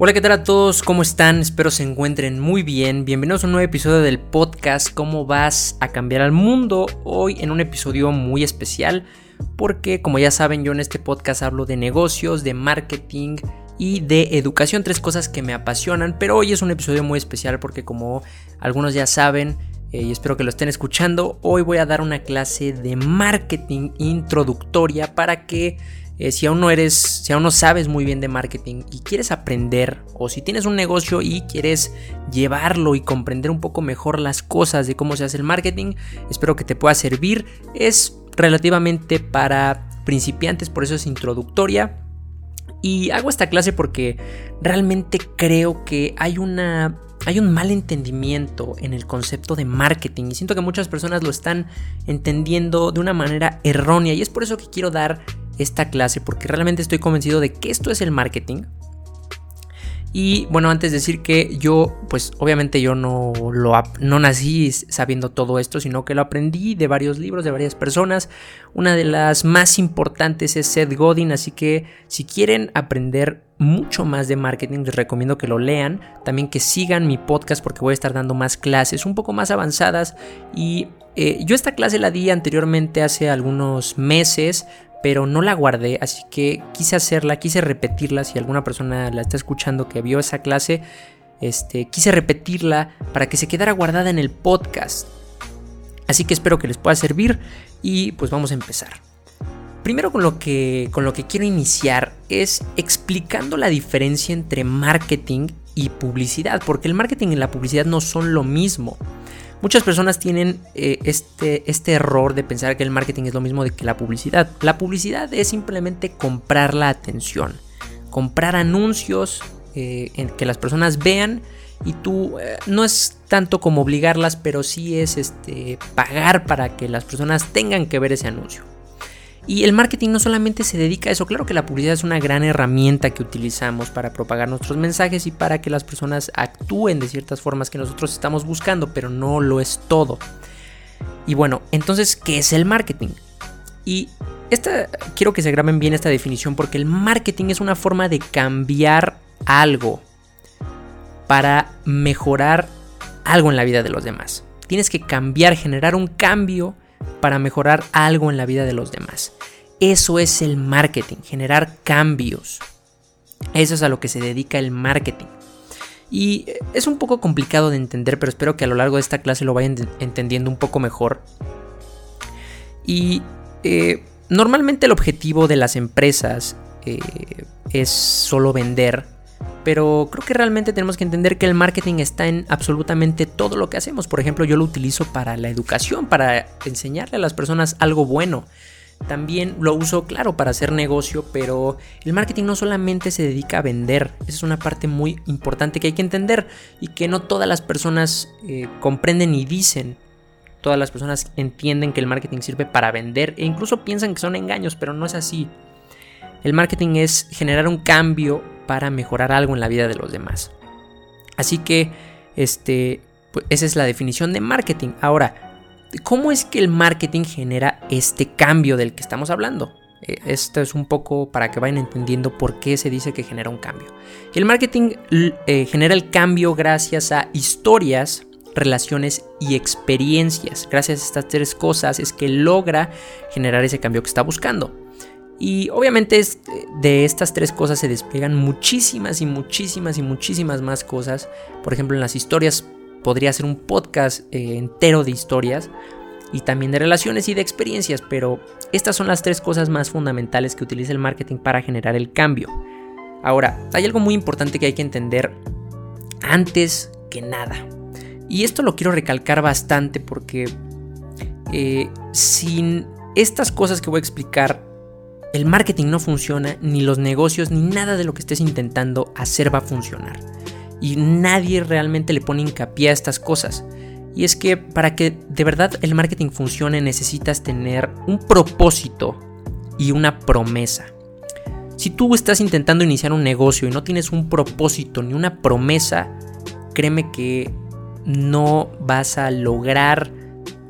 Hola, ¿qué tal a todos? ¿Cómo están? Espero se encuentren muy bien. Bienvenidos a un nuevo episodio del podcast ¿Cómo vas a cambiar al mundo? Hoy en un episodio muy especial porque como ya saben yo en este podcast hablo de negocios, de marketing y de educación, tres cosas que me apasionan, pero hoy es un episodio muy especial porque como algunos ya saben, eh, y espero que lo estén escuchando, hoy voy a dar una clase de marketing introductoria para que eh, si aún no eres, si aún no sabes muy bien de marketing y quieres aprender, o si tienes un negocio y quieres llevarlo y comprender un poco mejor las cosas de cómo se hace el marketing, espero que te pueda servir. Es relativamente para principiantes, por eso es introductoria. Y hago esta clase porque realmente creo que hay una hay un mal entendimiento en el concepto de marketing y siento que muchas personas lo están entendiendo de una manera errónea y es por eso que quiero dar esta clase porque realmente estoy convencido de que esto es el marketing. Y bueno, antes de decir que yo, pues obviamente yo no, lo, no nací sabiendo todo esto, sino que lo aprendí de varios libros, de varias personas. Una de las más importantes es Seth Godin, así que si quieren aprender mucho más de marketing, les recomiendo que lo lean. También que sigan mi podcast porque voy a estar dando más clases un poco más avanzadas. Y eh, yo esta clase la di anteriormente hace algunos meses pero no la guardé, así que quise hacerla, quise repetirla, si alguna persona la está escuchando que vio esa clase, este, quise repetirla para que se quedara guardada en el podcast. Así que espero que les pueda servir y pues vamos a empezar. Primero con lo que, con lo que quiero iniciar es explicando la diferencia entre marketing y publicidad, porque el marketing y la publicidad no son lo mismo. Muchas personas tienen eh, este, este error de pensar que el marketing es lo mismo de que la publicidad. La publicidad es simplemente comprar la atención, comprar anuncios eh, en que las personas vean y tú eh, no es tanto como obligarlas, pero sí es este, pagar para que las personas tengan que ver ese anuncio. Y el marketing no solamente se dedica a eso, claro que la publicidad es una gran herramienta que utilizamos para propagar nuestros mensajes y para que las personas actúen de ciertas formas que nosotros estamos buscando, pero no lo es todo. Y bueno, entonces, ¿qué es el marketing? Y esta, quiero que se graben bien esta definición porque el marketing es una forma de cambiar algo para mejorar algo en la vida de los demás. Tienes que cambiar, generar un cambio para mejorar algo en la vida de los demás. Eso es el marketing, generar cambios. Eso es a lo que se dedica el marketing. Y es un poco complicado de entender, pero espero que a lo largo de esta clase lo vayan entendiendo un poco mejor. Y eh, normalmente el objetivo de las empresas eh, es solo vender pero creo que realmente tenemos que entender que el marketing está en absolutamente todo lo que hacemos. Por ejemplo, yo lo utilizo para la educación, para enseñarle a las personas algo bueno. También lo uso, claro, para hacer negocio, pero el marketing no solamente se dedica a vender, esa es una parte muy importante que hay que entender y que no todas las personas eh, comprenden y dicen. Todas las personas entienden que el marketing sirve para vender e incluso piensan que son engaños, pero no es así. El marketing es generar un cambio para mejorar algo en la vida de los demás. Así que, este, pues esa es la definición de marketing. Ahora, ¿cómo es que el marketing genera este cambio del que estamos hablando? Eh, esto es un poco para que vayan entendiendo por qué se dice que genera un cambio. El marketing eh, genera el cambio gracias a historias, relaciones y experiencias. Gracias a estas tres cosas es que logra generar ese cambio que está buscando. Y obviamente de estas tres cosas se despliegan muchísimas y muchísimas y muchísimas más cosas. Por ejemplo, en las historias podría ser un podcast eh, entero de historias y también de relaciones y de experiencias, pero estas son las tres cosas más fundamentales que utiliza el marketing para generar el cambio. Ahora, hay algo muy importante que hay que entender antes que nada. Y esto lo quiero recalcar bastante porque eh, sin estas cosas que voy a explicar el marketing no funciona, ni los negocios, ni nada de lo que estés intentando hacer va a funcionar. Y nadie realmente le pone hincapié a estas cosas. Y es que para que de verdad el marketing funcione necesitas tener un propósito y una promesa. Si tú estás intentando iniciar un negocio y no tienes un propósito ni una promesa, créeme que no vas a lograr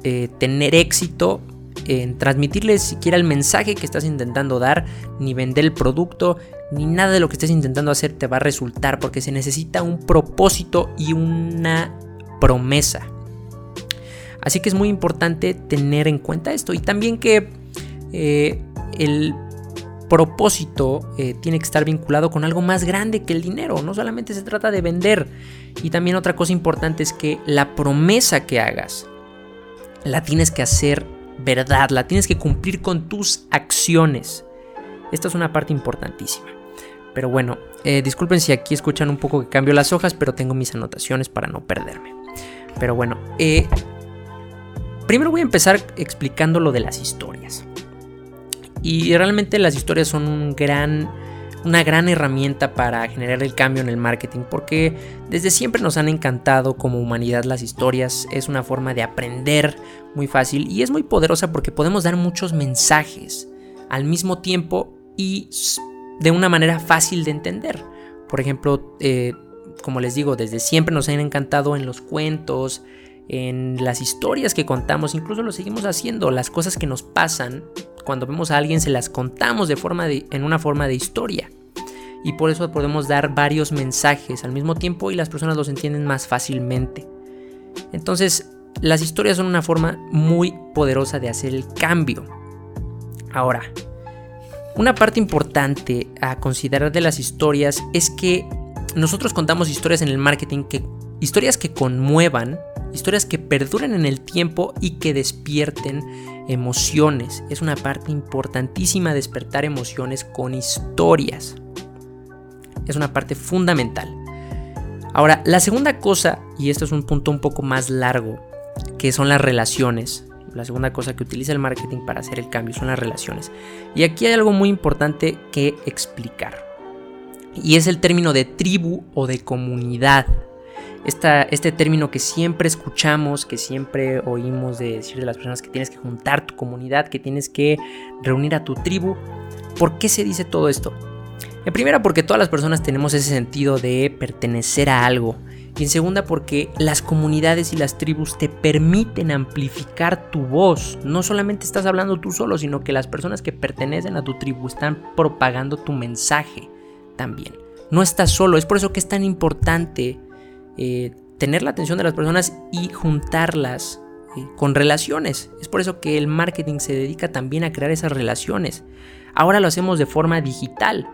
eh, tener éxito en transmitirles siquiera el mensaje que estás intentando dar, ni vender el producto, ni nada de lo que estés intentando hacer te va a resultar porque se necesita un propósito y una promesa. Así que es muy importante tener en cuenta esto y también que eh, el propósito eh, tiene que estar vinculado con algo más grande que el dinero. No solamente se trata de vender. Y también otra cosa importante es que la promesa que hagas la tienes que hacer verdad, la tienes que cumplir con tus acciones. Esta es una parte importantísima. Pero bueno, eh, disculpen si aquí escuchan un poco que cambio las hojas, pero tengo mis anotaciones para no perderme. Pero bueno, eh, primero voy a empezar explicando lo de las historias. Y realmente las historias son un gran, una gran herramienta para generar el cambio en el marketing porque desde siempre nos han encantado como humanidad las historias. Es una forma de aprender muy fácil y es muy poderosa porque podemos dar muchos mensajes al mismo tiempo y de una manera fácil de entender. Por ejemplo, eh, como les digo, desde siempre nos han encantado en los cuentos, en las historias que contamos, incluso lo seguimos haciendo, las cosas que nos pasan, cuando vemos a alguien se las contamos de forma en una forma de historia. Y por eso podemos dar varios mensajes al mismo tiempo y las personas los entienden más fácilmente. Entonces, las historias son una forma muy poderosa de hacer el cambio. Ahora, una parte importante a considerar de las historias es que nosotros contamos historias en el marketing que historias que conmuevan historias que perduren en el tiempo y que despierten emociones. Es una parte importantísima despertar emociones con historias. Es una parte fundamental. Ahora, la segunda cosa, y esto es un punto un poco más largo, que son las relaciones. La segunda cosa que utiliza el marketing para hacer el cambio son las relaciones. Y aquí hay algo muy importante que explicar. Y es el término de tribu o de comunidad este término que siempre escuchamos, que siempre oímos de decir de las personas que tienes que juntar tu comunidad, que tienes que reunir a tu tribu. ¿Por qué se dice todo esto? En primera porque todas las personas tenemos ese sentido de pertenecer a algo. Y en segunda porque las comunidades y las tribus te permiten amplificar tu voz. No solamente estás hablando tú solo, sino que las personas que pertenecen a tu tribu están propagando tu mensaje también. No estás solo, es por eso que es tan importante eh, tener la atención de las personas y juntarlas eh, con relaciones. Es por eso que el marketing se dedica también a crear esas relaciones. Ahora lo hacemos de forma digital,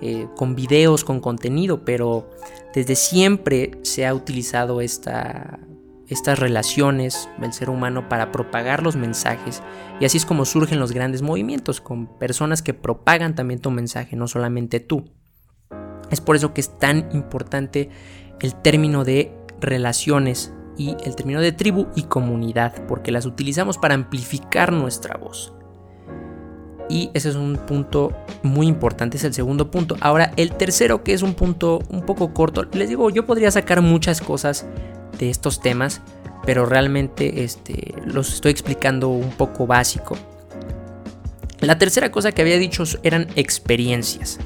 eh, con videos, con contenido, pero desde siempre se ha utilizado esta, estas relaciones del ser humano para propagar los mensajes y así es como surgen los grandes movimientos con personas que propagan también tu mensaje, no solamente tú. Es por eso que es tan importante el término de relaciones y el término de tribu y comunidad, porque las utilizamos para amplificar nuestra voz. Y ese es un punto muy importante, es el segundo punto. Ahora, el tercero, que es un punto un poco corto, les digo, yo podría sacar muchas cosas de estos temas, pero realmente este, los estoy explicando un poco básico. La tercera cosa que había dicho eran experiencias.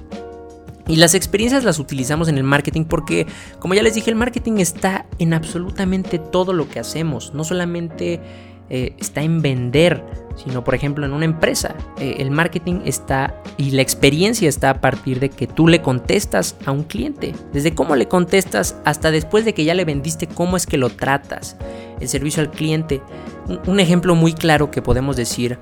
Y las experiencias las utilizamos en el marketing porque, como ya les dije, el marketing está en absolutamente todo lo que hacemos. No solamente eh, está en vender, sino por ejemplo en una empresa. Eh, el marketing está y la experiencia está a partir de que tú le contestas a un cliente. Desde cómo le contestas hasta después de que ya le vendiste, cómo es que lo tratas. El servicio al cliente. un ejemplo muy claro que podemos decir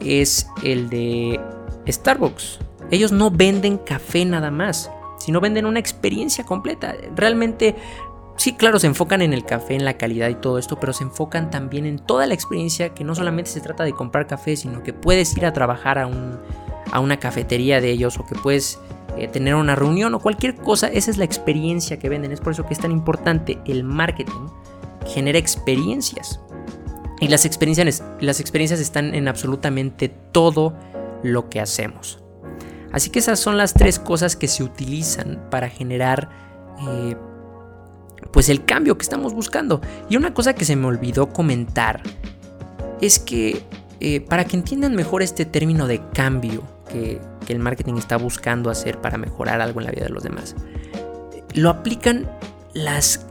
es el de Starbucks. Ellos no venden café nada más, sino venden una experiencia completa. Realmente, sí, claro, se enfocan en el café, en la calidad y todo esto, pero se enfocan también en toda la experiencia que no solamente se trata de comprar café, sino que puedes ir a trabajar a, una cafetería de ellos o que puedes eh, tener una reunión o cualquier cosa. Esa es la experiencia que venden. Es por eso que es tan importante el marketing. Genera experiencias. Y las experiencias, las experiencias están en absolutamente todo lo que hacemos. Así que esas son las tres cosas que se utilizan para generar eh, pues el cambio que estamos buscando. Y una cosa que se me olvidó comentar es que eh, para que entiendan mejor este término de cambio que, el marketing está buscando hacer para mejorar algo en la vida de los demás, lo aplican las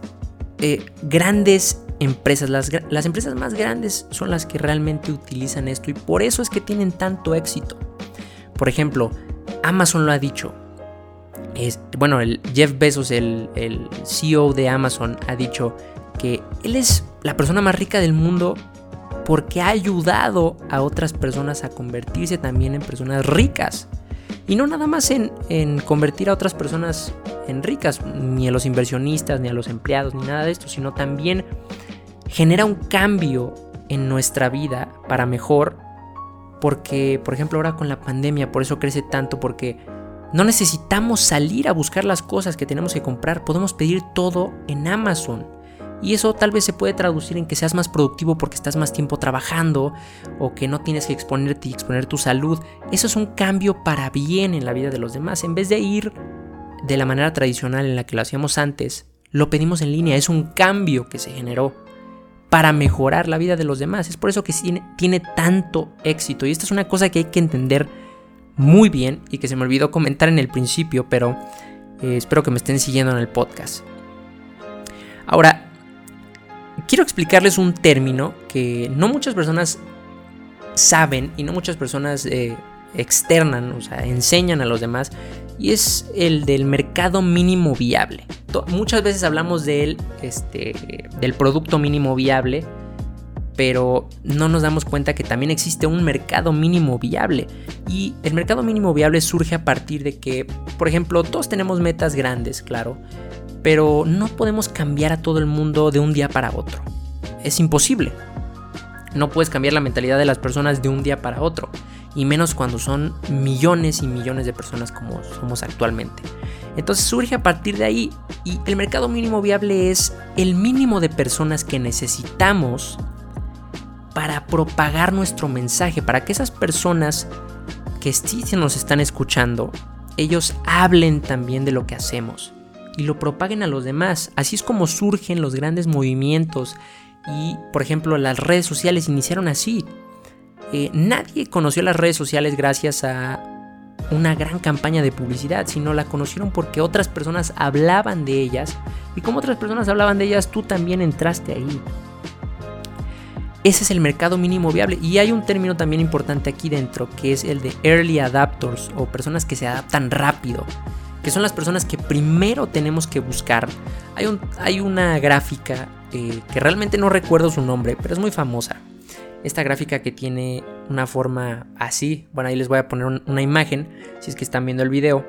eh, grandes empresas, las, las, empresas más grandes son las que realmente utilizan esto y por eso es que tienen tanto éxito. Por ejemplo, Amazon lo ha dicho. Bueno, el Jeff Bezos, el, el CEO de Amazon, ha dicho que él es la persona más rica del mundo porque ha ayudado a otras personas a convertirse también en personas ricas. Y no nada más en, en, convertir a otras personas en ricas, ni a los inversionistas, ni a los empleados, ni nada de esto, sino también genera un cambio en nuestra vida para mejor. Porque, por ejemplo, ahora con la pandemia, por eso crece tanto, porque no necesitamos salir a buscar las cosas que tenemos que comprar, podemos pedir todo en Amazon. Y eso tal vez se puede traducir en que seas más productivo porque estás más tiempo trabajando o que no tienes que exponerte y exponer tu salud. Eso es un cambio para bien en la vida de los demás. En vez de ir de la manera tradicional en la que lo hacíamos antes, lo pedimos en línea. Es un cambio que se generó para mejorar la vida de los demás. Es por eso que tiene, tanto éxito. Y esta es una cosa que hay que entender muy bien y que se me olvidó comentar en el principio, pero eh, espero que me estén siguiendo en el podcast. Ahora, quiero explicarles un término que no muchas personas saben y no muchas personas eh, externan, o sea, enseñan a los demás, y es el del mercado mínimo viable. Muchas veces hablamos de este, del producto mínimo viable, pero no nos damos cuenta que también existe un mercado mínimo viable. Y el mercado mínimo viable surge a partir de que, por ejemplo, todos tenemos metas grandes, claro, pero no podemos cambiar a todo el mundo de un día para otro. Es imposible. No puedes cambiar la mentalidad de las personas de un día para otro, y menos cuando son millones y millones de personas como somos actualmente. Entonces surge a partir de ahí y el mercado mínimo viable es el mínimo de personas que necesitamos para propagar nuestro mensaje, para que esas personas que sí nos están escuchando, ellos hablen también de lo que hacemos y lo propaguen a los demás. Así es como surgen los grandes movimientos y, por ejemplo, las redes sociales iniciaron así. Eh, nadie conoció las redes sociales gracias a una gran campaña de publicidad, sino la conocieron porque otras personas hablaban de ellas y como otras personas hablaban de ellas, tú también entraste ahí. Ese es el mercado mínimo viable. Y hay un término también importante aquí dentro, que es el de early adapters o personas que se adaptan rápido que son las personas que primero tenemos que buscar. Hay, un, hay una gráfica eh, que realmente no recuerdo su nombre, pero es muy famosa. Esta gráfica que tiene una forma así, bueno ahí les voy a poner una imagen, si es que están viendo el video,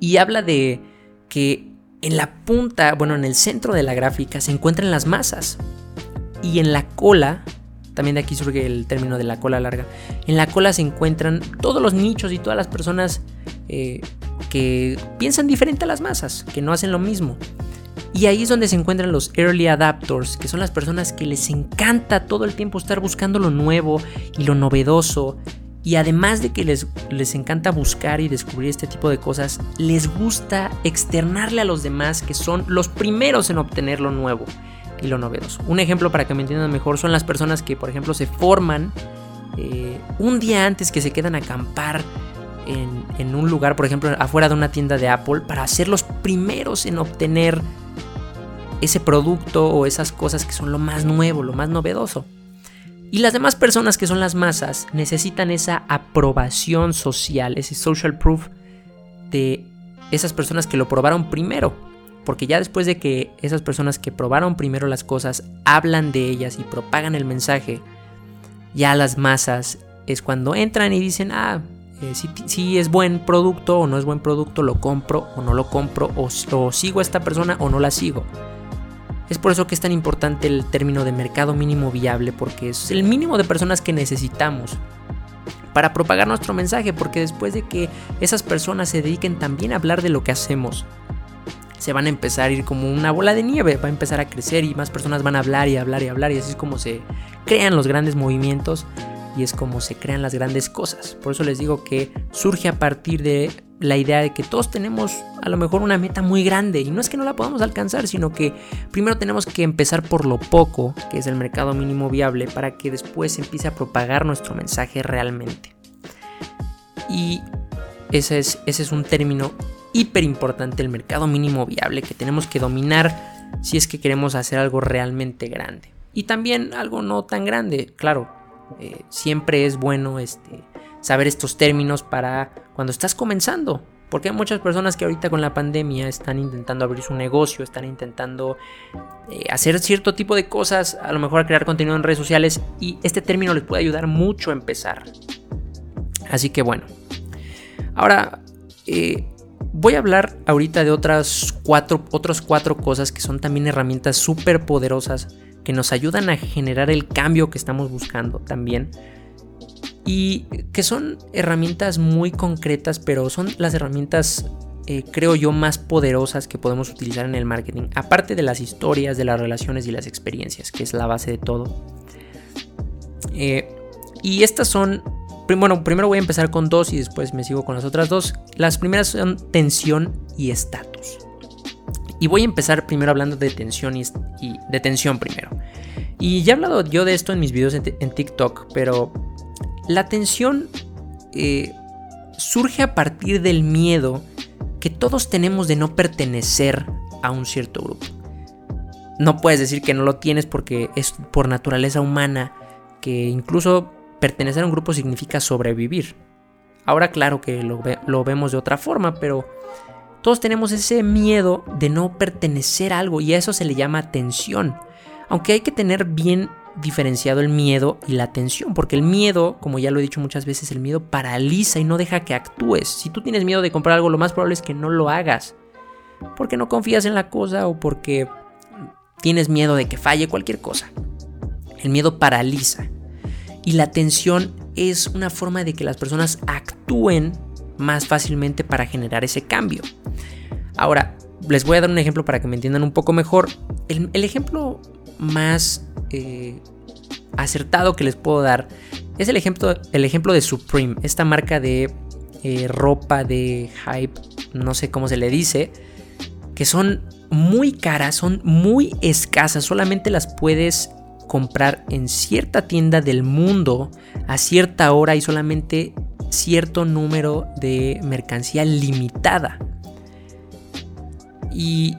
y habla de que en la punta, bueno en el centro de la gráfica se encuentran las masas, y en la cola también de aquí surge el término de la cola larga. En la cola se encuentran todos los nichos y todas las personas eh, que piensan diferente a las masas, que no hacen lo mismo. Y ahí es donde se encuentran los early adapters, que son las personas que les encanta todo el tiempo estar buscando lo nuevo y lo novedoso. Y además de que les, les encanta buscar y descubrir este tipo de cosas, les gusta externarle a los demás que son los primeros en obtener lo nuevo y lo novedoso. Un ejemplo para que me entiendan mejor son las personas que, por ejemplo, se forman eh, un día antes que se quedan a acampar en, un lugar, por ejemplo, afuera de una tienda de Apple, para ser los primeros en obtener ese producto o esas cosas que son lo más nuevo, lo más novedoso. Y las demás personas que son las masas necesitan esa aprobación social, ese social proof de esas personas que lo probaron primero. Porque ya después de que esas personas que probaron primero las cosas hablan de ellas y propagan el mensaje, ya las masas es cuando entran y dicen, ah, eh, si, es buen producto o no es buen producto, lo compro o no lo compro, o, o sigo a esta persona o no la sigo. Es por eso que es tan importante el término de mercado mínimo viable, porque es el mínimo de personas que necesitamos para propagar nuestro mensaje, porque después de que esas personas se dediquen también a hablar de lo que hacemos, se van a empezar a ir como una bola de nieve, va a empezar a crecer y más personas van a hablar y hablar y hablar y así es como se crean los grandes movimientos y es como se crean las grandes cosas. Por eso les digo que surge a partir de la idea de que todos tenemos a lo mejor una meta muy grande y no es que no la podamos alcanzar, sino que primero tenemos que empezar por lo poco, que es el mercado mínimo viable, para que después empiece a propagar nuestro mensaje realmente. Y ese es, ese es un término hiper importante, el mercado mínimo viable, que tenemos que dominar si es que queremos hacer algo realmente grande. Y también algo no tan grande, claro, eh, siempre es bueno este, saber estos términos para cuando estás comenzando. Porque hay muchas personas que ahorita con la pandemia están intentando abrir su negocio, están intentando eh, hacer cierto tipo de cosas, a lo mejor crear contenido en redes sociales y este término les puede ayudar mucho a empezar. Así que bueno. Ahora, eh, voy a hablar ahorita de otras cuatro, otras cuatro cosas que son también herramientas súper poderosas que nos ayudan a generar el cambio que estamos buscando también. Y que son herramientas muy concretas, pero son las herramientas, eh, creo yo, más poderosas que podemos utilizar en el marketing. Aparte de las historias, de las relaciones y las experiencias, que es la base de todo. Eh, y estas son bueno, primero voy a empezar con dos y después me sigo con las otras dos. Las primeras son tensión y estatus. Y voy a empezar primero hablando de tensión y, de tensión primero. Y ya he hablado yo de esto en mis videos en, TikTok, pero la tensión eh, surge a partir del miedo que todos tenemos de no pertenecer a un cierto grupo. No puedes decir que no lo tienes porque es por naturaleza humana, que incluso pertenecer a un grupo significa sobrevivir. Ahora claro que lo, vemos de otra forma, pero todos tenemos ese miedo de no pertenecer a algo y a eso se le llama tensión. Aunque hay que tener bien diferenciado el miedo y la tensión, porque el miedo, como ya lo he dicho muchas veces, el miedo paraliza y no deja que actúes. Si tú tienes miedo de comprar algo, lo más probable es que no lo hagas, porque no confías en la cosa o porque tienes miedo de que falle cualquier cosa. El miedo paraliza. Y la tensión es una forma de que las personas actúen más fácilmente para generar ese cambio. Ahora, les voy a dar un ejemplo para que me entiendan un poco mejor. El, ejemplo más eh, acertado que les puedo dar es el ejemplo, ejemplo de Supreme, esta marca de eh, ropa de hype, no sé cómo se le dice, que son muy caras, son muy escasas, solamente las puedes comprar en cierta tienda del mundo a cierta hora y solamente cierto número de mercancía limitada. Y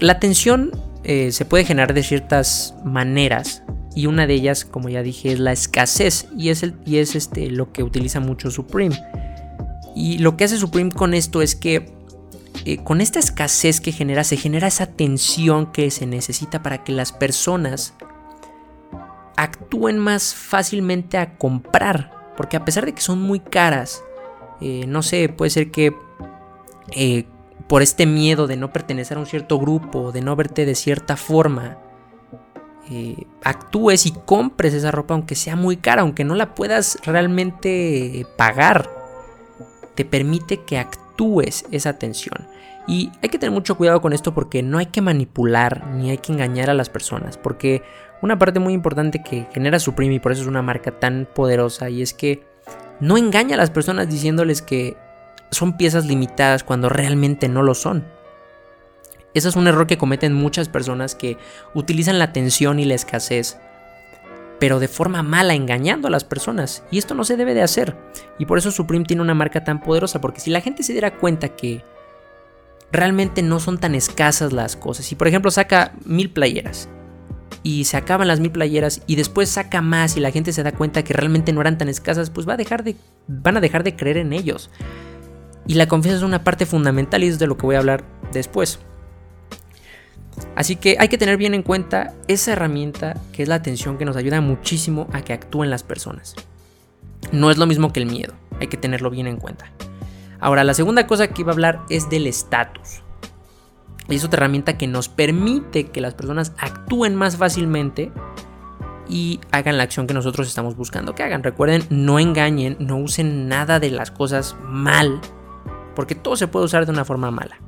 la tensión eh, se puede generar de ciertas maneras y una de ellas, como ya dije, es la escasez y es, el, y es este, lo que utiliza mucho Supreme. Y lo que hace Supreme con esto es que eh, con esta escasez que genera, se genera esa tensión que se necesita para que las personas actúen más fácilmente a comprar. Porque a pesar de que son muy caras, eh, no sé, puede ser que eh, por este miedo de no pertenecer a un cierto grupo, de no verte de cierta forma, eh, actúes y compres esa ropa aunque sea muy cara, aunque no la puedas realmente pagar. Te permite que actúes esa atención. Y hay que tener mucho cuidado con esto porque no hay que manipular ni hay que engañar a las personas. Porque una parte muy importante que genera Supreme y por eso es una marca tan poderosa y es que no engaña a las personas diciéndoles que son piezas limitadas cuando realmente no lo son. Ese es un error que cometen muchas personas que utilizan la tensión y la escasez, pero de forma mala, engañando a las personas. Y esto no se debe de hacer. Y por eso Supreme tiene una marca tan poderosa, porque si la gente se diera cuenta que realmente no son tan escasas las cosas, si por ejemplo saca mil playeras y se acaban las mil playeras y después saca más y la gente se da cuenta que realmente no eran tan escasas, pues va a dejar de, van a dejar de creer en ellos. Y la confianza es una parte fundamental y es de lo que voy a hablar después. Así que hay que tener bien en cuenta esa herramienta que es la atención que nos ayuda muchísimo a que actúen las personas. No es lo mismo que el miedo, hay que tenerlo bien en cuenta. Ahora, la segunda cosa que iba a hablar es del estatus. Y es otra herramienta que nos permite que las personas actúen más fácilmente y hagan la acción que nosotros estamos buscando que hagan. Recuerden, no engañen, no usen nada de las cosas mal, porque todo se puede usar de una forma mala.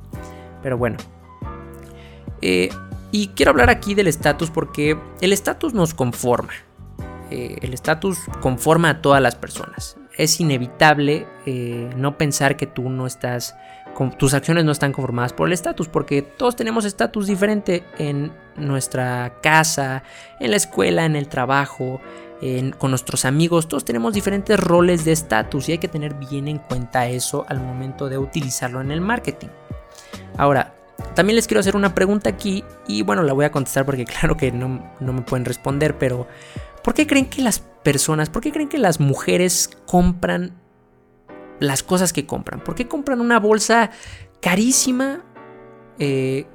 Pero bueno. Eh, y quiero hablar aquí del estatus porque el estatus nos conforma. Eh, el estatus conforma a todas las personas. Es inevitable eh, no pensar que tú no estás tus acciones no están conformadas por el estatus, porque todos tenemos estatus diferente en nuestra casa, en la escuela, en el trabajo, con nuestros amigos, todos tenemos diferentes roles de estatus y hay que tener bien en cuenta eso al momento de utilizarlo en el marketing. Ahora, también les quiero hacer una pregunta aquí y bueno, la voy a contestar porque claro que no, no me pueden responder, pero ¿por qué creen que las personas, por qué creen que las mujeres compran las cosas que compran. ¿Por qué compran una bolsa carísima eh,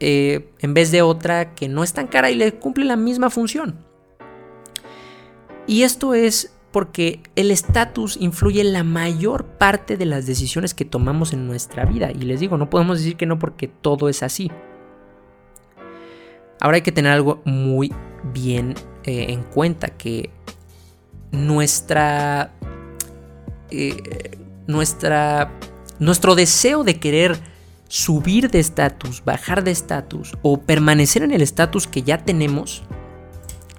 eh, en vez de otra que no es tan cara y le cumple la misma función? Y esto es porque el estatus influye en la mayor parte de las decisiones que tomamos en nuestra vida. Y les digo, no podemos decir que no porque todo es así. Ahora hay que tener algo muy bien eh, en cuenta, que nuestra, eh, nuestra, nuestro deseo de querer subir de estatus, bajar de estatus o permanecer en el estatus que ya tenemos,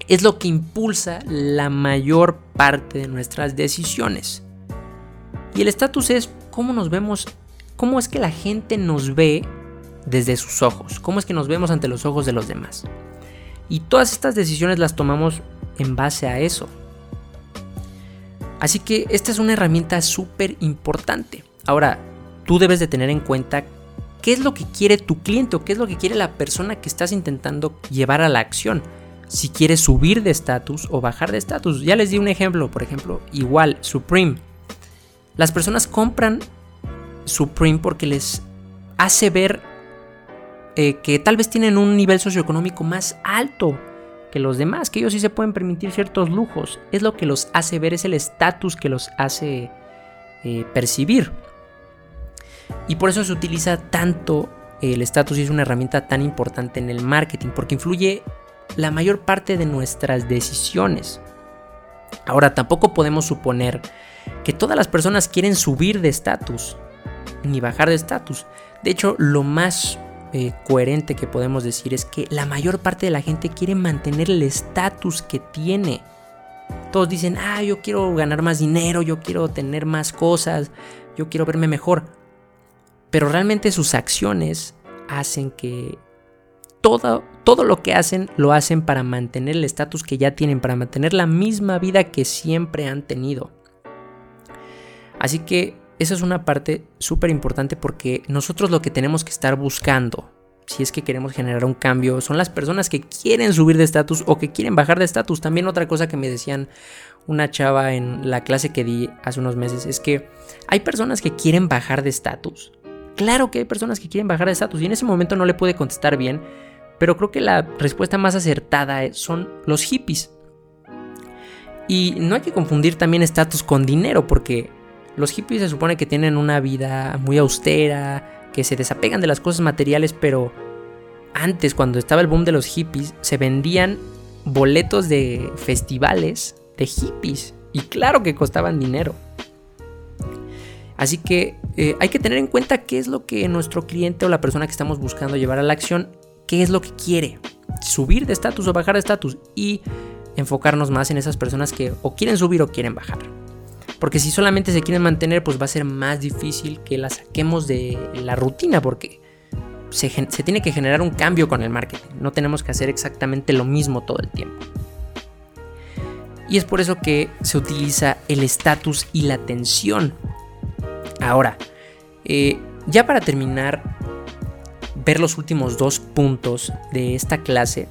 es lo que impulsa la mayor parte de nuestras decisiones. Y el estatus es cómo nos vemos, cómo es que la gente nos ve desde sus ojos, cómo es que nos vemos ante los ojos de los demás. Y todas estas decisiones las tomamos en base a eso. Así que esta es una herramienta súper importante. Ahora, tú debes de tener en cuenta qué es lo que quiere tu cliente o qué es lo que quiere la persona que estás intentando llevar a la acción si quieres subir de estatus o bajar de estatus. Ya les di un ejemplo, por ejemplo, igual Supreme. Las personas compran Supreme porque les hace ver eh, que tal vez tienen un nivel socioeconómico más alto que los demás, que ellos sí se pueden permitir ciertos lujos. Es lo que los hace ver, es el estatus que los hace eh, percibir. Y por eso se utiliza tanto el estatus y es una herramienta tan importante en el marketing, porque influye la mayor parte de nuestras decisiones. Ahora, tampoco podemos suponer que todas las personas quieren subir de estatus ni bajar de estatus. De hecho, lo más eh, coherente que podemos decir es que la mayor parte de la gente quiere mantener el estatus que tiene. Todos dicen, ah, yo quiero ganar más dinero, yo quiero tener más cosas, yo quiero verme mejor. Pero realmente sus acciones hacen que todo, todo lo que hacen lo hacen para mantener el estatus que ya tienen, para mantener la misma vida que siempre han tenido. Así que esa es una parte súper importante porque nosotros lo que tenemos que estar buscando, si es que queremos generar un cambio, son las personas que quieren subir de estatus o que quieren bajar de estatus. También otra cosa que me decían una chava en la clase que di hace unos meses es que hay personas que quieren bajar de estatus. Claro que hay personas que quieren bajar de estatus y en ese momento no le pude contestar bien pero creo que la respuesta más acertada son los hippies. Y no hay que confundir también estatus con dinero, porque los hippies se supone que tienen una vida muy austera, que se desapegan de las cosas materiales, pero antes, cuando estaba el boom de los hippies, se vendían boletos de festivales de hippies. Y claro que costaban dinero. Así que eh, hay que tener en cuenta qué es lo que nuestro cliente o la persona que estamos buscando llevar a la acción qué es lo que quiere, subir de estatus o bajar de estatus y enfocarnos más en esas personas que o quieren subir o quieren bajar. Porque si solamente se quieren mantener, pues va a ser más difícil que la saquemos de la rutina porque se, tiene que generar un cambio con el marketing. No tenemos que hacer exactamente lo mismo todo el tiempo. Y es por eso que se utiliza el estatus y la atención. Ahora, eh, ya para terminar, ver los últimos dos puntos de esta clase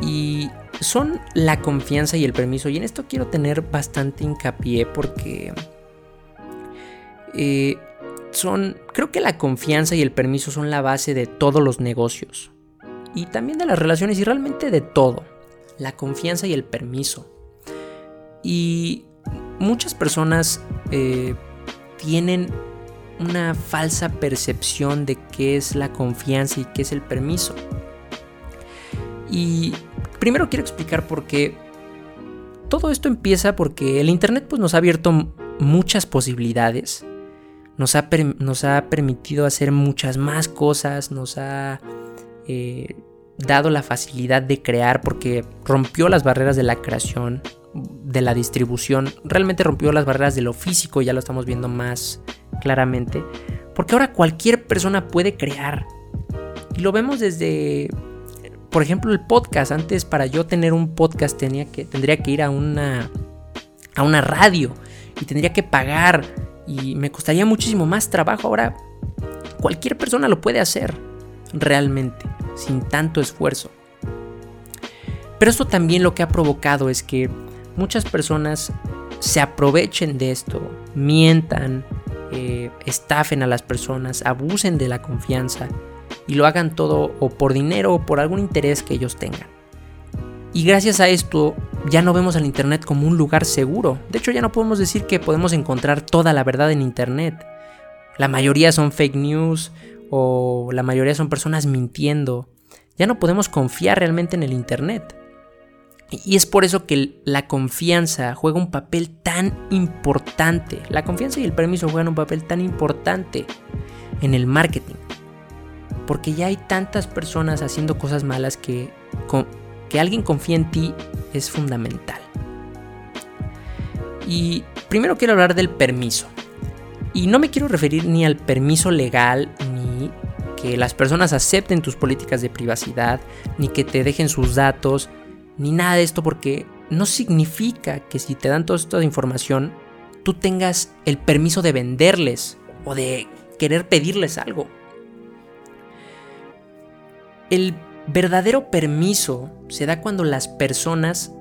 y son la confianza y el permiso. Y en esto quiero tener bastante hincapié porque eh, son, creo que la confianza y el permiso son la base de todos los negocios y también de las relaciones y realmente de todo. La confianza y el permiso. Y muchas personas eh, tienen una falsa percepción de qué es la confianza y qué es el permiso. Y primero quiero explicar por qué todo esto empieza porque el Internet pues, nos ha abierto muchas posibilidades, nos ha, nos ha permitido hacer muchas más cosas, nos ha eh, dado la facilidad de crear porque rompió las barreras de la creación, de la distribución, realmente rompió las barreras de lo físico, ya lo estamos viendo más claramente, porque ahora cualquier persona puede crear. Y lo vemos desde, por ejemplo, el podcast. Antes para yo tener un podcast tenía que, tendría que ir a una, a una radio y tendría que pagar y me costaría muchísimo más trabajo. Ahora cualquier persona lo puede hacer realmente, sin tanto esfuerzo. Pero esto también lo que ha provocado es que muchas personas se aprovechen de esto, mientan, eh, estafen a las personas, abusen de la confianza y lo hagan todo o por dinero o por algún interés que ellos tengan. Y gracias a esto ya no vemos al Internet como un lugar seguro. De hecho ya no podemos decir que podemos encontrar toda la verdad en Internet. La mayoría son fake news o la mayoría son personas mintiendo. Ya no podemos confiar realmente en el Internet. Y es por eso que la confianza juega un papel tan importante. La confianza y el permiso juegan un papel tan importante en el marketing. Porque ya hay tantas personas haciendo cosas malas que, que alguien confíe en ti es fundamental. Y primero quiero hablar del permiso. Y no me quiero referir ni al permiso legal, ni que las personas acepten tus políticas de privacidad, ni que te dejen sus datos, ni nada de esto porque no significa que si te dan toda esta información, tú tengas el permiso de venderles o de querer pedirles algo. El verdadero permiso se da cuando las personas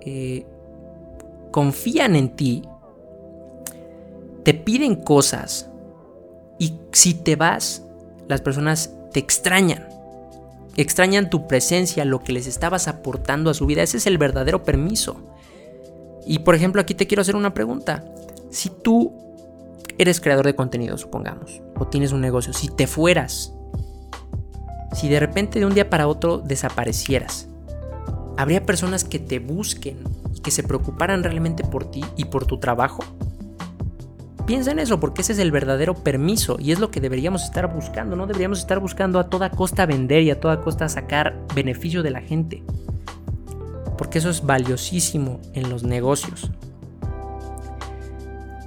eh, confían en ti, te piden cosas y si te vas, las personas te extrañan extrañan tu presencia, lo que les estabas aportando a su vida. Ese es el verdadero permiso. Y por ejemplo, aquí te quiero hacer una pregunta. Si tú eres creador de contenido, supongamos, o tienes un negocio, si te fueras, si de repente de un día para otro desaparecieras, ¿habría personas que te busquen y que se preocuparan realmente por ti y por tu trabajo? Piensa en eso, porque ese es el verdadero permiso y es lo que deberíamos estar buscando. No deberíamos estar buscando a toda costa vender y a toda costa sacar beneficio de la gente. Porque eso es valiosísimo en los negocios.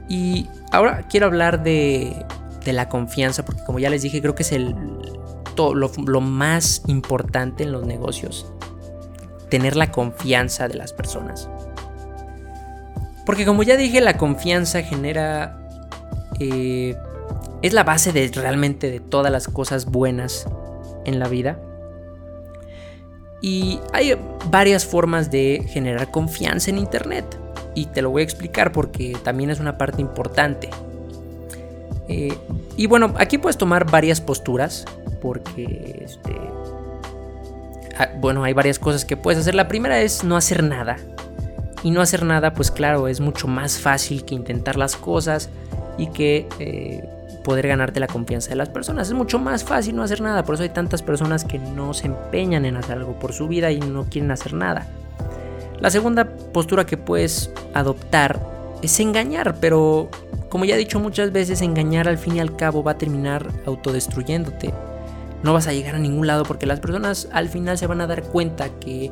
Y ahora quiero hablar de, la confianza, porque como ya les dije, creo que es el, lo más importante en los negocios. Tener la confianza de las personas. Porque como ya dije, la confianza genera eh, es la base de realmente de todas las cosas buenas en la vida. Y hay varias formas de generar confianza en Internet. Y te lo voy a explicar porque también es una parte importante. Eh, y bueno, aquí puedes tomar varias posturas porque este, ah, bueno, hay varias cosas que puedes hacer. La primera es no hacer nada. Y no hacer nada, pues claro, es mucho más fácil que intentar las cosas y que eh, poder ganarte la confianza de las personas. Es mucho más fácil no hacer nada, por eso hay tantas personas que no se empeñan en hacer algo por su vida y no quieren hacer nada. La segunda postura que puedes adoptar es engañar, pero como ya he dicho muchas veces, engañar al fin y al cabo va a terminar autodestruyéndote. No vas a llegar a ningún lado porque las personas al final se van a dar cuenta que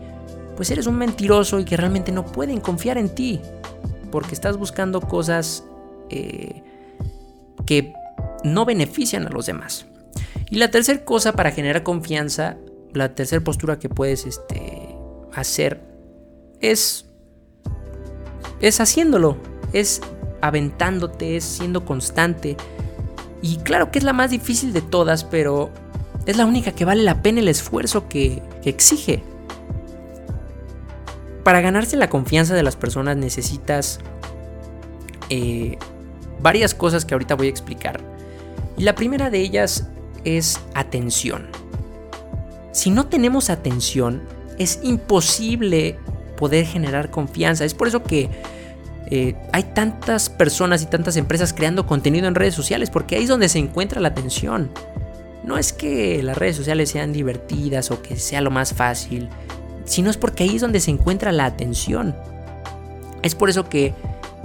pues eres un mentiroso y que realmente no pueden confiar en ti porque estás buscando cosas eh, que no benefician a los demás. Y la tercera cosa para generar confianza, la tercera postura que puedes este, hacer es, es haciéndolo, es aventándote, es siendo constante. Y claro que es la más difícil de todas, pero es la única que vale la pena el esfuerzo que, exige. Para ganarse la confianza de las personas necesitas eh, varias cosas que ahorita voy a explicar. Y la primera de ellas es atención. Si no tenemos atención, es imposible poder generar confianza. Es por eso que eh, hay tantas personas y tantas empresas creando contenido en redes sociales, porque ahí es donde se encuentra la atención. No es que las redes sociales sean divertidas o que sea lo más fácil, sino es porque ahí es donde se encuentra la atención. Es por eso que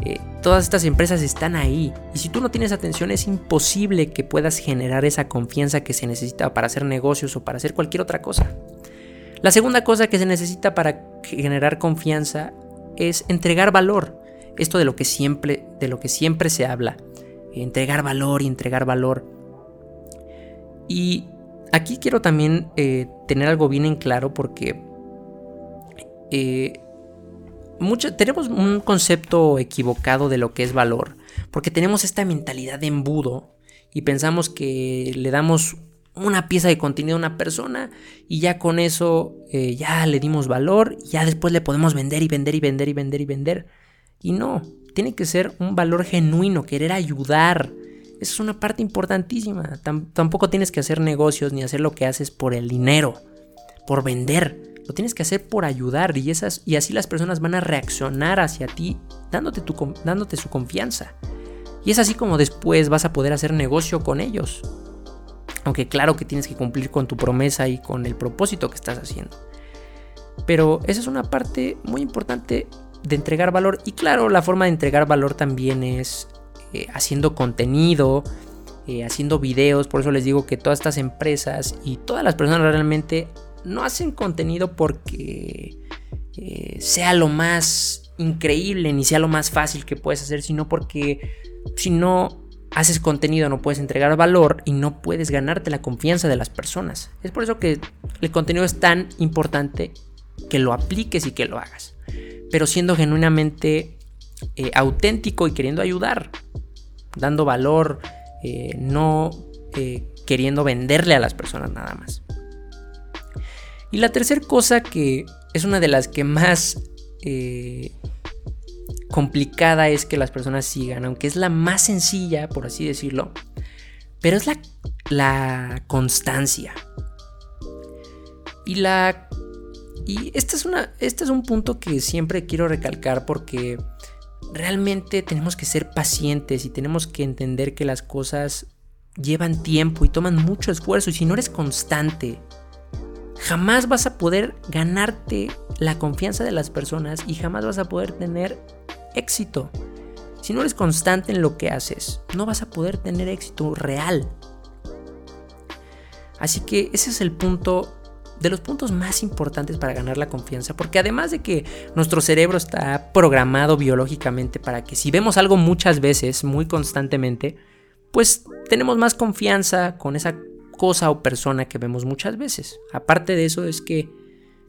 eh, todas estas empresas están ahí. Y si tú no tienes atención es imposible que puedas generar esa confianza que se necesita para hacer negocios o para hacer cualquier otra cosa. La segunda cosa que se necesita para generar confianza es entregar valor. Esto de lo que siempre, de lo que siempre se habla. Entregar valor y entregar valor. Y aquí quiero también eh, tener algo bien en claro porque eh, tenemos un concepto equivocado de lo que es valor, porque tenemos esta mentalidad de embudo y pensamos que le damos una pieza de contenido a una persona y ya con eso eh, ya le dimos valor, ya después le podemos vender y vender y vender y vender y vender. Y no, tiene que ser un valor genuino, querer ayudar. Esa es una parte importantísima. tampoco tienes que hacer negocios ni hacer lo que haces por el dinero, por vender. Lo tienes que hacer por ayudar y, esas, y así las personas van a reaccionar hacia ti dándote, tu, dándote su confianza. Y es así como después vas a poder hacer negocio con ellos. Aunque claro que tienes que cumplir con tu promesa y con el propósito que estás haciendo. Pero esa es una parte muy importante de entregar valor. Y claro, la forma de entregar valor también es eh, haciendo contenido, eh, haciendo videos. Por eso les digo que todas estas empresas y todas las personas realmente no hacen contenido porque eh, sea lo más increíble ni sea lo más fácil que puedes hacer, sino porque si no haces contenido no puedes entregar valor y no puedes ganarte la confianza de las personas. Es por eso que el contenido es tan importante que lo apliques y que lo hagas. Pero siendo genuinamente auténtico y queriendo ayudar, dando valor, eh, no queriendo venderle a las personas nada más. Y la tercera cosa que es una de las que más eh, complicada es que las personas sigan, aunque es la más sencilla, por así decirlo, pero es la, la constancia. Y la... Y este es, una, este es un punto que siempre quiero recalcar porque realmente tenemos que ser pacientes y tenemos que entender que las cosas llevan tiempo y toman mucho esfuerzo y si no eres constante jamás vas a poder ganarte la confianza de las personas y jamás vas a poder tener éxito. Si no eres constante en lo que haces, no vas a poder tener éxito real. Así que ese es el punto de los puntos más importantes para ganar la confianza, porque además de que nuestro cerebro está programado biológicamente para que si vemos algo muchas veces, muy constantemente, pues tenemos más confianza con esa cosa o persona que vemos muchas veces. Aparte de eso es que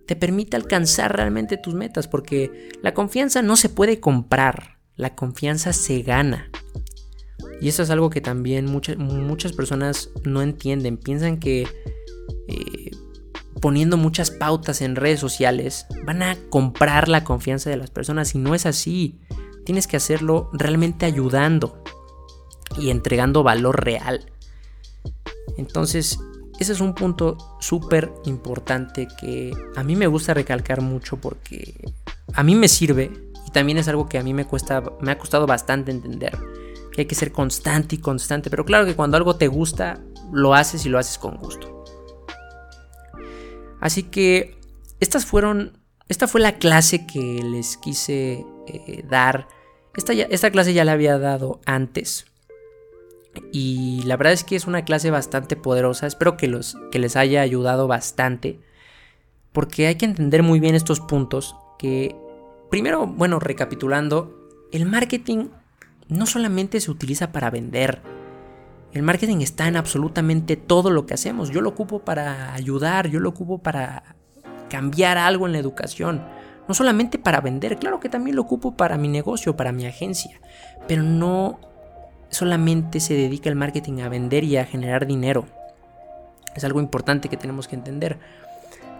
te permite alcanzar realmente tus metas, porque la confianza no se puede comprar, la confianza se gana. Y eso es algo que también muchas, muchas personas no entienden, piensan que eh, poniendo muchas pautas en redes sociales van a comprar la confianza de las personas y no es así. Tienes que hacerlo realmente ayudando y entregando valor real. Entonces, ese es un punto súper importante que a mí me gusta recalcar mucho porque a mí me sirve y también es algo que a mí me cuesta me ha costado bastante entender que hay que ser constante y constante, pero claro que cuando algo te gusta lo haces y lo haces con gusto. Así que estas fueron esta fue la clase que les quise eh, dar. Esta, esta clase ya la había dado antes, y la verdad es que es una clase bastante poderosa. Espero que, los, que les haya ayudado bastante. Porque hay que entender muy bien estos puntos. Que primero, bueno, recapitulando, el marketing no solamente se utiliza para vender. El marketing está en absolutamente todo lo que hacemos. Yo lo ocupo para ayudar, yo lo ocupo para cambiar algo en la educación. No solamente para vender, claro que también lo ocupo para mi negocio, para mi agencia. Pero no solamente se dedica el marketing a vender y a generar dinero. Es algo importante que tenemos que entender.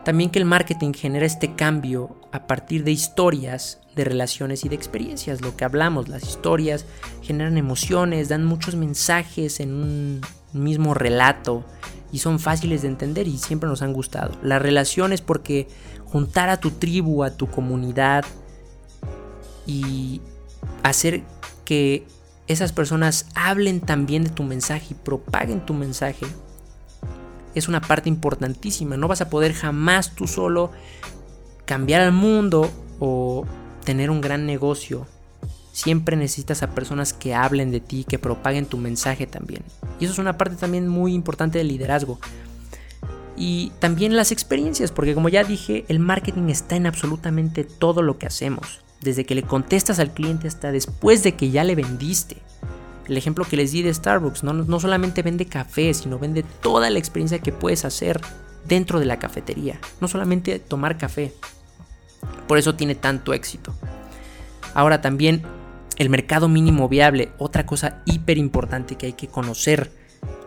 También que el marketing genera este cambio a partir de historias, de relaciones y de experiencias. Lo que hablamos, las historias generan emociones, dan muchos mensajes en un mismo relato y son fáciles de entender y siempre nos han gustado. Las relaciones porque juntar a tu tribu, a tu comunidad y hacer que esas personas hablen también de tu mensaje y propaguen tu mensaje, es una parte importantísima. No vas a poder jamás tú solo cambiar al mundo o tener un gran negocio. Siempre necesitas a personas que hablen de ti, que propaguen tu mensaje también. Y eso es una parte también muy importante del liderazgo. Y también las experiencias, porque como ya dije, el marketing está en absolutamente todo lo que hacemos desde que le contestas al cliente hasta después de que ya le vendiste. El ejemplo que les di de Starbucks, no, no solamente vende café, sino vende toda la experiencia que puedes hacer dentro de la cafetería, no solamente tomar café. Por eso tiene tanto éxito. Ahora también el mercado mínimo viable, otra cosa hiper importante que hay que conocer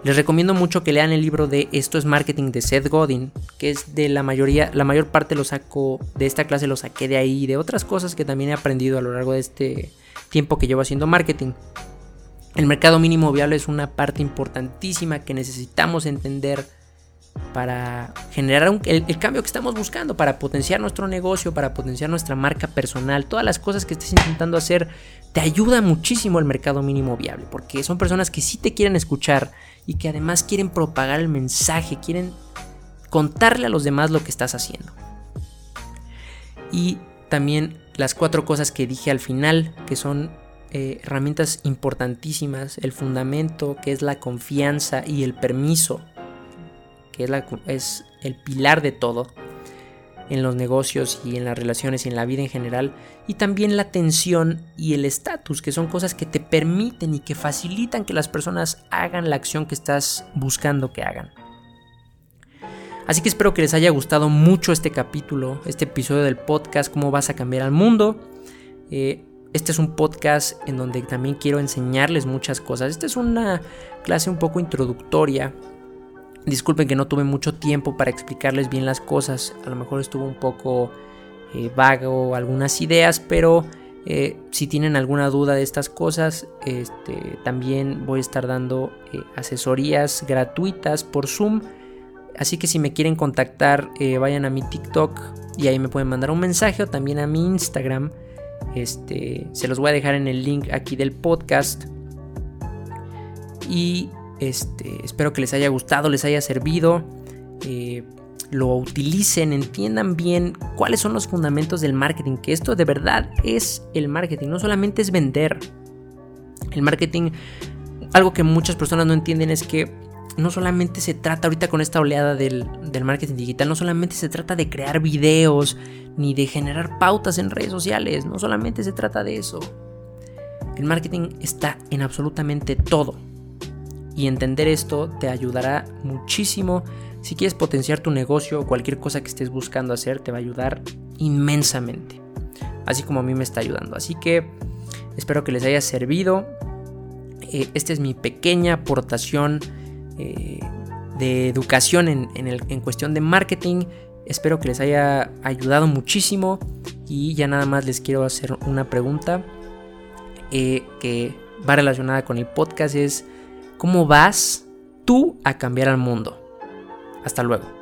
les recomiendo mucho que lean el libro de Esto es Marketing de Seth Godin, que es de la mayoría, la mayor parte lo saco de esta clase, lo saqué de ahí y de otras cosas que también he aprendido a lo largo de este tiempo que llevo haciendo marketing. El mercado mínimo viable es una parte importantísima que necesitamos entender para generar el, el, cambio que estamos buscando, para potenciar nuestro negocio, para potenciar nuestra marca personal, todas las cosas que estés intentando hacer, te ayuda muchísimo el mercado mínimo viable, porque son personas que sí te quieren escuchar y que además quieren propagar el mensaje, quieren contarle a los demás lo que estás haciendo. Y también las cuatro cosas que dije al final, que son eh, herramientas importantísimas, el fundamento, que es la confianza y el permiso, que es, es el pilar de todo en los negocios y en las relaciones y en la vida en general, y también la atención y el estatus, que son cosas que te permiten y que facilitan que las personas hagan la acción que estás buscando que hagan. Así que espero que les haya gustado mucho este capítulo, este episodio del podcast, cómo vas a cambiar al mundo. Eh, este es un podcast en donde también quiero enseñarles muchas cosas. Esta es una clase un poco introductoria Disculpen que no tuve mucho tiempo para explicarles bien las cosas. A lo mejor estuvo un poco eh, vago algunas ideas, pero eh, si tienen alguna duda de estas cosas, este, también voy a estar dando eh, asesorías gratuitas por Zoom. Así que si me quieren contactar, vayan a mi TikTok y ahí me pueden mandar un mensaje o también a mi Instagram. Este, se los voy a dejar en el link aquí del podcast. Y este, espero que les haya gustado, les haya servido. Eh, lo utilicen, entiendan bien cuáles son los fundamentos del marketing, que esto de verdad es el marketing, no solamente es vender. El marketing, algo que muchas personas no entienden es que no solamente se trata ahorita con esta oleada del, del, marketing digital, no solamente se trata de crear videos ni de generar pautas en redes sociales, no solamente se trata de eso. El marketing está en absolutamente todo. Y entender esto te ayudará muchísimo. Si quieres potenciar tu negocio o cualquier cosa que estés buscando hacer, te va a ayudar inmensamente. Así como a mí me está ayudando. Así que espero que les haya servido. Eh, esta es mi pequeña aportación eh, de educación en, en, cuestión de marketing. Espero que les haya ayudado muchísimo. Y ya nada más les quiero hacer una pregunta eh, que va relacionada con el podcast. Es ¿Cómo vas tú a cambiar al mundo? Hasta luego.